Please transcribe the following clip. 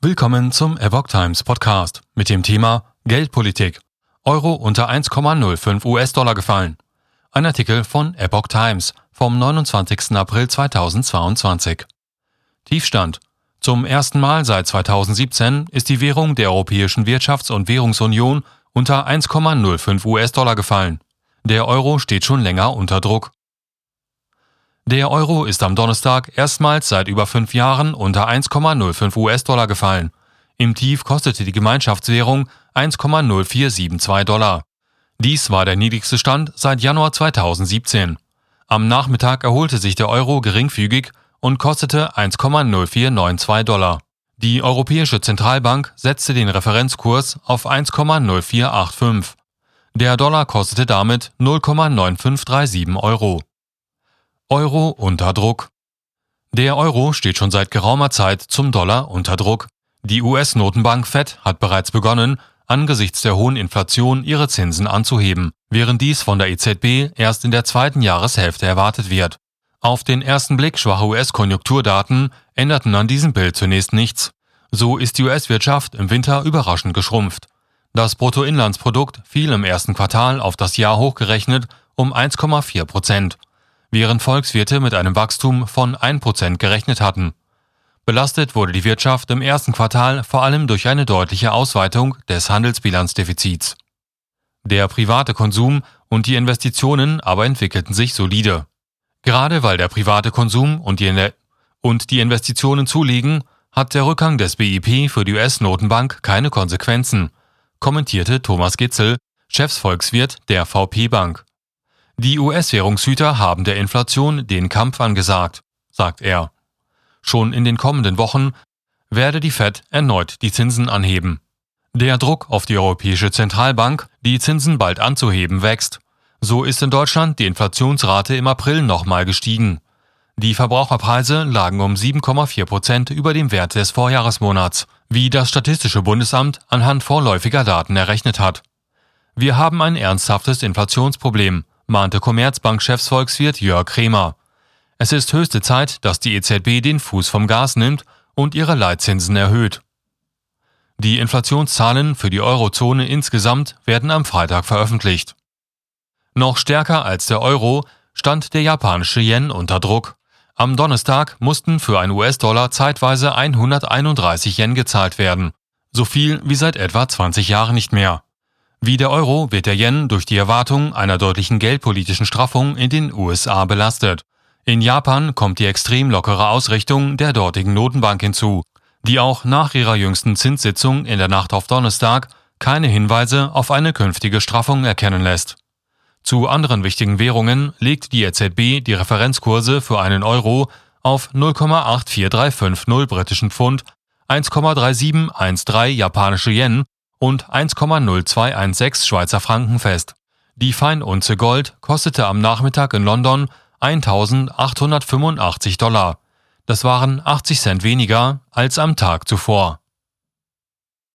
Willkommen zum Epoch Times Podcast mit dem Thema Geldpolitik. Euro unter 1,05 US-Dollar gefallen. Ein Artikel von Epoch Times vom 29. April 2022. Tiefstand. Zum ersten Mal seit 2017 ist die Währung der Europäischen Wirtschafts- und Währungsunion unter 1,05 US-Dollar gefallen. Der Euro steht schon länger unter Druck. Der Euro ist am Donnerstag erstmals seit über fünf Jahren unter 1,05 US-Dollar gefallen. Im Tief kostete die Gemeinschaftswährung 1,0472 Dollar. Dies war der niedrigste Stand seit Januar 2017. Am Nachmittag erholte sich der Euro geringfügig und kostete 1,0492 Dollar. Die Europäische Zentralbank setzte den Referenzkurs auf 1,0485. Der Dollar kostete damit 0,9537 Euro. Euro unter Druck. Der Euro steht schon seit geraumer Zeit zum Dollar unter Druck. Die US-Notenbank Fed hat bereits begonnen, angesichts der hohen Inflation ihre Zinsen anzuheben, während dies von der EZB erst in der zweiten Jahreshälfte erwartet wird. Auf den ersten Blick schwache US-Konjunkturdaten änderten an diesem Bild zunächst nichts. So ist die US-Wirtschaft im Winter überraschend geschrumpft. Das Bruttoinlandsprodukt fiel im ersten Quartal auf das Jahr hochgerechnet um 1,4 Prozent während Volkswirte mit einem Wachstum von 1% gerechnet hatten. Belastet wurde die Wirtschaft im ersten Quartal vor allem durch eine deutliche Ausweitung des Handelsbilanzdefizits. Der private Konsum und die Investitionen aber entwickelten sich solide. Gerade weil der private Konsum und die, und die Investitionen zulegen, hat der Rückgang des BIP für die US-Notenbank keine Konsequenzen, kommentierte Thomas Gitzel, Chefsvolkswirt der VP Bank. Die US-Währungshüter haben der Inflation den Kampf angesagt, sagt er. Schon in den kommenden Wochen werde die Fed erneut die Zinsen anheben. Der Druck auf die Europäische Zentralbank, die Zinsen bald anzuheben, wächst. So ist in Deutschland die Inflationsrate im April nochmal gestiegen. Die Verbraucherpreise lagen um 7,4 Prozent über dem Wert des Vorjahresmonats, wie das Statistische Bundesamt anhand vorläufiger Daten errechnet hat. Wir haben ein ernsthaftes Inflationsproblem, mahnte Commerzbank-Chefsvolkswirt Jörg Kremer. Es ist höchste Zeit, dass die EZB den Fuß vom Gas nimmt und ihre Leitzinsen erhöht. Die Inflationszahlen für die Eurozone insgesamt werden am Freitag veröffentlicht. Noch stärker als der Euro stand der japanische Yen unter Druck. Am Donnerstag mussten für ein US-Dollar zeitweise 131 Yen gezahlt werden, so viel wie seit etwa 20 Jahren nicht mehr. Wie der Euro wird der Yen durch die Erwartung einer deutlichen geldpolitischen Straffung in den USA belastet. In Japan kommt die extrem lockere Ausrichtung der dortigen Notenbank hinzu, die auch nach ihrer jüngsten Zinssitzung in der Nacht auf Donnerstag keine Hinweise auf eine künftige Straffung erkennen lässt. Zu anderen wichtigen Währungen legt die EZB die Referenzkurse für einen Euro auf 0,84350 britischen Pfund, 1,3713 japanische Yen und 1,0216 Schweizer Franken fest. Die Feinunze Gold kostete am Nachmittag in London 1885 Dollar. Das waren 80 Cent weniger als am Tag zuvor.